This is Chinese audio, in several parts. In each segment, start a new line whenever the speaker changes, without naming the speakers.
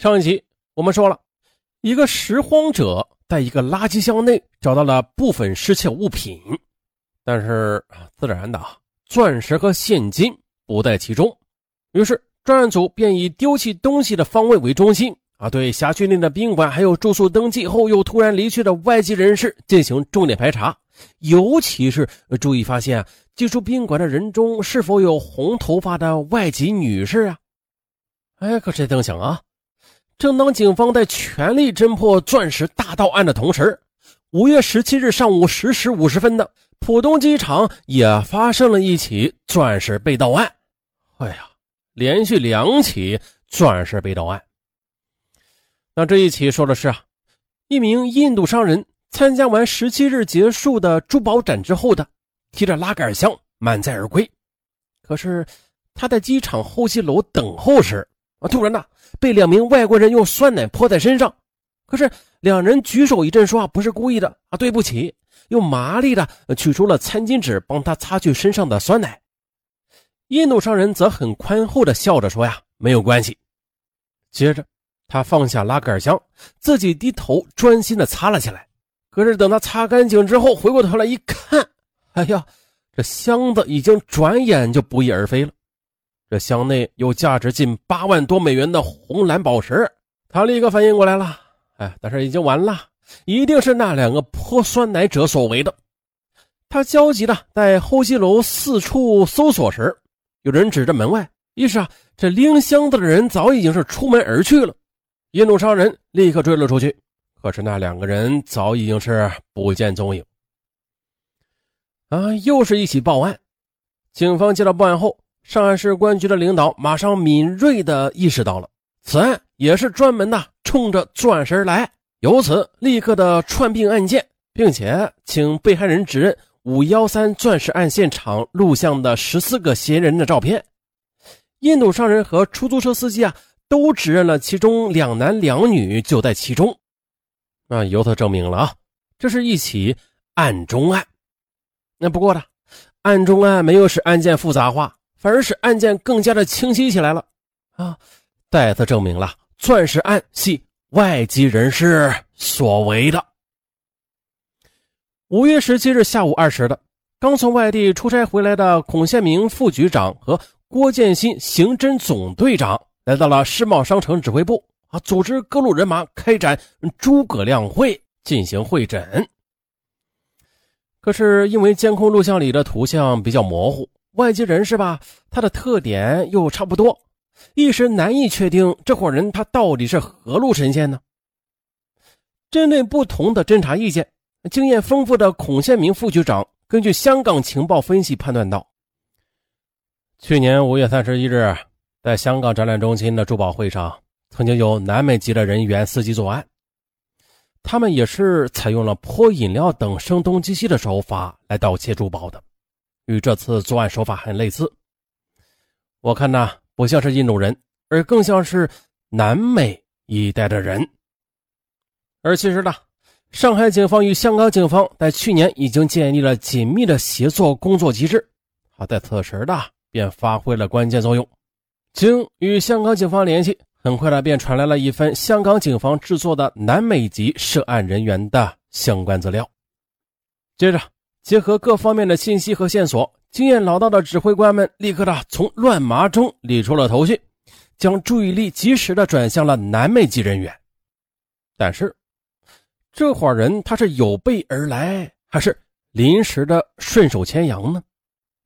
上一集我们说了，一个拾荒者在一个垃圾箱内找到了部分失窃物品，但是自然的，钻石和现金不在其中。于是专案组便以丢弃东西的方位为中心啊，对辖区内的宾馆还有住宿登记后又突然离去的外籍人士进行重点排查，尤其是注意发现寄出宾馆的人中是否有红头发的外籍女士啊。哎，可谁曾想啊！正当警方在全力侦破钻石大盗案的同时，五月十七日上午十时五十分的浦东机场也发生了一起钻石被盗案。哎呀，连续两起钻石被盗案。那这一起说的是啊，一名印度商人参加完十七日结束的珠宝展之后的，提着拉杆箱满载而归。可是他在机场候机楼等候时，啊！突然呢，被两名外国人用酸奶泼在身上。可是两人举手一阵说：“啊，不是故意的啊，对不起。”又麻利的取出了餐巾纸，帮他擦去身上的酸奶。印度商人则很宽厚的笑着说：“呀，没有关系。”接着，他放下拉杆箱，自己低头专心的擦了起来。可是等他擦干净之后，回过头来一看，哎呀，这箱子已经转眼就不翼而飞了。这箱内有价值近八万多美元的红蓝宝石，他立刻反应过来了。哎，但是已经晚了，一定是那两个泼酸奶者所为的。他焦急的在候机楼四处搜索时，有人指着门外，意识啊，这拎箱子的人早已经是出门而去了。印度商人立刻追了出去，可是那两个人早已经是不见踪影。啊，又是一起报案，警方接到报案后。上海市公安局的领导马上敏锐地意识到了，此案也是专门的冲着钻石来，由此立刻的串并案件，并且请被害人指认五幺三钻石案现场录像的十四个嫌疑人的照片。印度商人和出租车司机啊，都指认了其中两男两女就在其中。那由此证明了啊，这是一起案中案。那不过呢，案中案没有使案件复杂化。反而使案件更加的清晰起来了，啊！再次证明了钻石案系外籍人士所为的。五月十七日下午二时的，刚从外地出差回来的孔宪明副局长和郭建新刑侦总队长来到了世贸商城指挥部，啊，组织各路人马开展诸葛亮会进行会诊。可是因为监控录像里的图像比较模糊。外籍人士吧，他的特点又差不多，一时难以确定这伙人他到底是何路神仙呢？针对不同的侦查意见，经验丰富的孔宪明副局长根据香港情报分析判断道：去年五月三十一日，在香港展览中心的珠宝会上，曾经有南美籍的人员伺机作案，他们也是采用了泼饮料等声东击西的手法来盗窃珠宝的。与这次作案手法很类似，我看呢不像是印度人，而更像是南美一带的人。而其实呢，上海警方与香港警方在去年已经建立了紧密的协作工作机制，好在此时呢便发挥了关键作用。经与香港警方联系，很快呢便传来了一份香港警方制作的南美籍涉案人员的相关资料，接着。结合各方面的信息和线索，经验老道的指挥官们立刻的从乱麻中理出了头绪，将注意力及时的转向了南美籍人员。但是，这伙人他是有备而来，还是临时的顺手牵羊呢？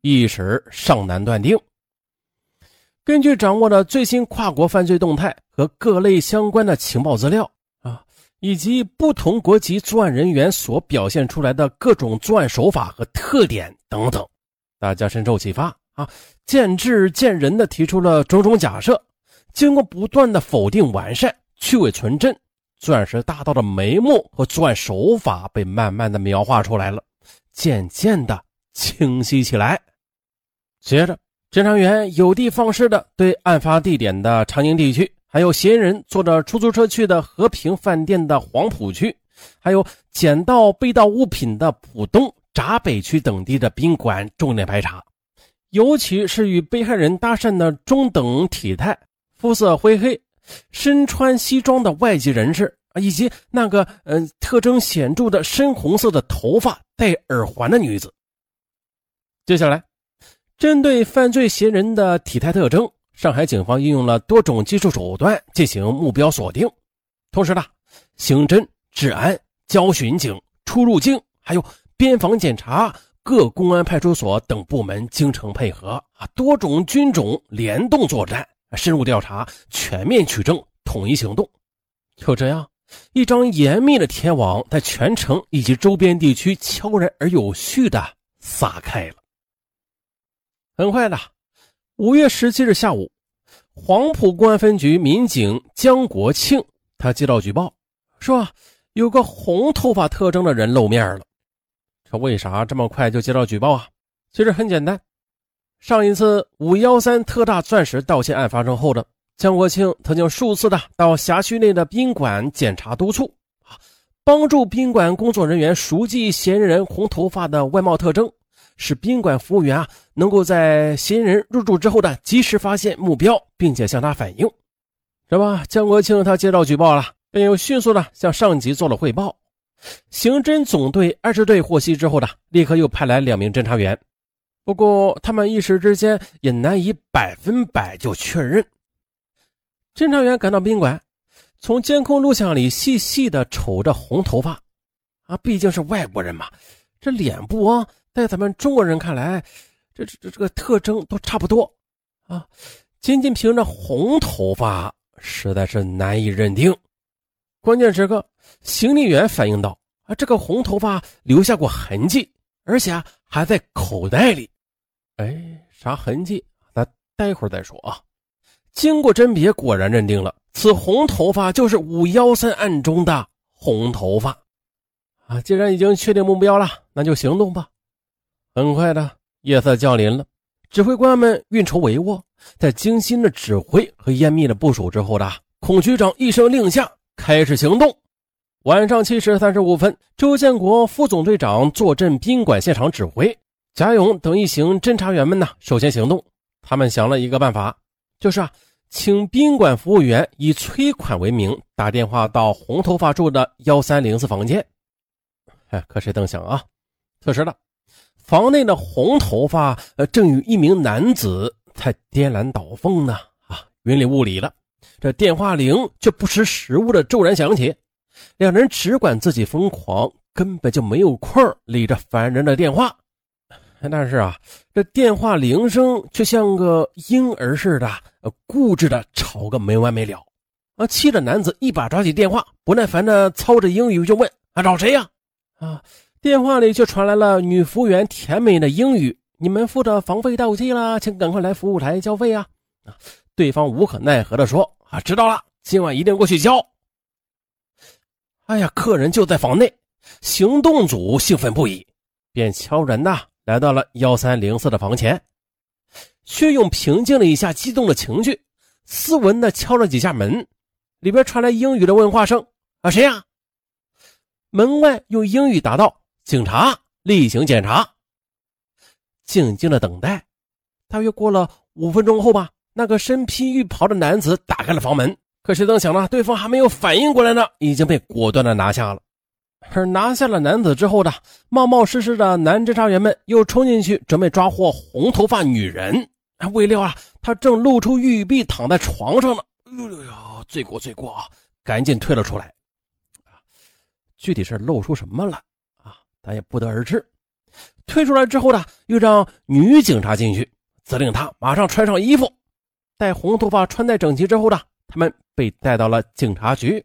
一时尚难断定。根据掌握的最新跨国犯罪动态和各类相关的情报资料。以及不同国籍作案人员所表现出来的各种作案手法和特点等等，大家深受启发啊，见智见仁的提出了种种假设。经过不断的否定完善、去伪存真，钻石大盗的眉目和作案手法被慢慢的描画出来了，渐渐的清晰起来。接着，侦查员有的放矢的对案发地点的长宁地区。还有嫌疑人坐着出租车去的和平饭店的黄浦区，还有捡到被盗物品的浦东闸北区等地的宾馆重点排查，尤其是与被害人搭讪的中等体态、肤色灰黑、身穿西装的外籍人士啊，以及那个嗯特征显著的深红色的头发、戴耳环的女子。接下来，针对犯罪嫌疑人的体态特征，上海警方运用了多种技术手段进行目标锁定，同时呢，刑侦、治安、交巡警、出入境，还有边防检查。各公安派出所等部门精诚配合啊，多种军种联动作战，深入调查，全面取证，统一行动。就这样，一张严密的天网在全城以及周边地区悄然而有序的撒开了。很快的，五月十七日下午，黄埔公安分局民警江国庆他接到举报，说有个红头发特征的人露面了。这为啥这么快就接到举报啊？其实很简单，上一次五幺三特大钻石盗窃案发生后的江国庆曾经数次的到辖区内的宾馆检查督促，帮助宾馆工作人员熟记嫌疑人红头发的外貌特征，使宾馆服务员啊能够在嫌疑人入住之后的及时发现目标，并且向他反映，是吧？江国庆他接到举报了，便又迅速的向上级做了汇报。刑侦总队二支队获悉之后呢，立刻又派来两名侦查员，不过他们一时之间也难以百分百就确认。侦查员赶到宾馆，从监控录像里细细的瞅着红头发，啊，毕竟是外国人嘛，这脸部啊，在咱们中国人看来，这这这这个特征都差不多啊，仅仅凭着红头发，实在是难以认定。关键时刻。行李员反映到：“啊，这个红头发留下过痕迹，而且啊还在口袋里。哎，啥痕迹？咱待会儿再说啊。”经过甄别，果然认定了此红头发就是五幺三案中的红头发。啊，既然已经确定目标了，那就行动吧。很快的，夜色降临了，指挥官们运筹帷幄，在精心的指挥和严密的部署之后的，孔局长一声令下，开始行动。晚上七时三十五分，周建国副总队长坐镇宾馆现场指挥，贾勇等一行侦查员们呢，首先行动。他们想了一个办法，就是啊，请宾馆服务员以催款为名打电话到红头发住的幺三零四房间。哎，可谁曾想啊，此时的房内的红头发呃正与一名男子在颠鸾倒凤呢，啊，云里雾里了。这电话铃却不识时务的骤然响起。两人只管自己疯狂，根本就没有空理这烦人的电话。但是啊，这电话铃声却像个婴儿似的，固执的吵个没完没了。啊，气的男子一把抓起电话，不耐烦的操着英语就问：“啊，找谁呀？”啊，电话里却传来了女服务员甜美的英语：“你们付的房费到期了，请赶快来服务台交费啊！”啊，对方无可奈何的说：“啊，知道了，今晚一定过去交。”哎呀，客人就在房内，行动组兴奋不已，便悄然的来到了幺三零四的房前，薛勇平静了一下激动的情绪，斯文的敲了几下门，里边传来英语的问话声：“啊，谁呀？”门外用英语答道：“警察，例行检查。”静静的等待，大约过了五分钟后吧，那个身披浴袍的男子打开了房门。可谁曾想呢？对方还没有反应过来呢，已经被果断的拿下了。而拿下了男子之后呢冒冒失失的男侦查员们又冲进去准备抓获红头发女人，未料啊，她正露出玉臂躺在床上呢。哎呦呦，罪过罪过啊！赶紧退了出来。具体是露出什么了？咱也不得而知。退出来之后呢，又让女警察进去，责令她马上穿上衣服，待红头发穿戴整齐之后呢。他们被带到了警察局，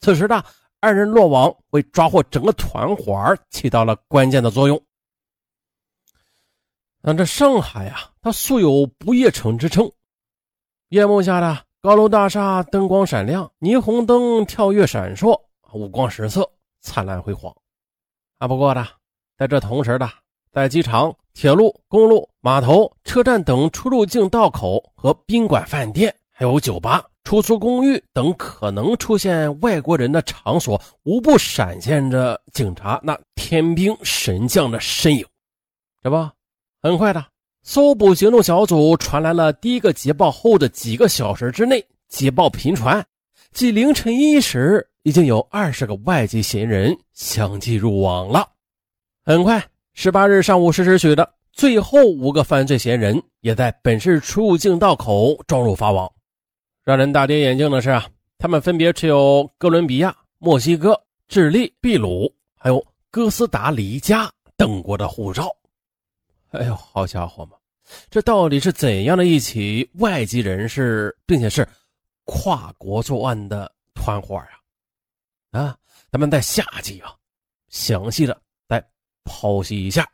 此时呢二人落网，为抓获整个团伙起到了关键的作用。那这上海啊，它素有不夜城之称，夜幕下的高楼大厦灯光闪亮，霓虹灯跳跃闪烁，五光十色，灿烂辉煌。啊，不过呢，在这同时的，在机场、铁路、公路、码头、车站等出入境道口和宾馆、饭店，还有酒吧。出租公寓等可能出现外国人的场所，无不闪现着警察那天兵神将的身影，这不？很快的，搜捕行动小组传来了第一个捷报后的几个小时之内，捷报频传，即凌晨一时，已经有二十个外籍嫌疑人相继入网了。很快，十八日上午十时许的，最后五个犯罪嫌疑人也在本市出入境道口装入法网。让人大跌眼镜的是啊，他们分别持有哥伦比亚、墨西哥、智利、秘鲁，还有哥斯达黎加等国的护照。哎呦，好家伙嘛！这到底是怎样的一起外籍人士，并且是跨国作案的团伙呀？啊，咱们在下集啊，详细的再剖析一下。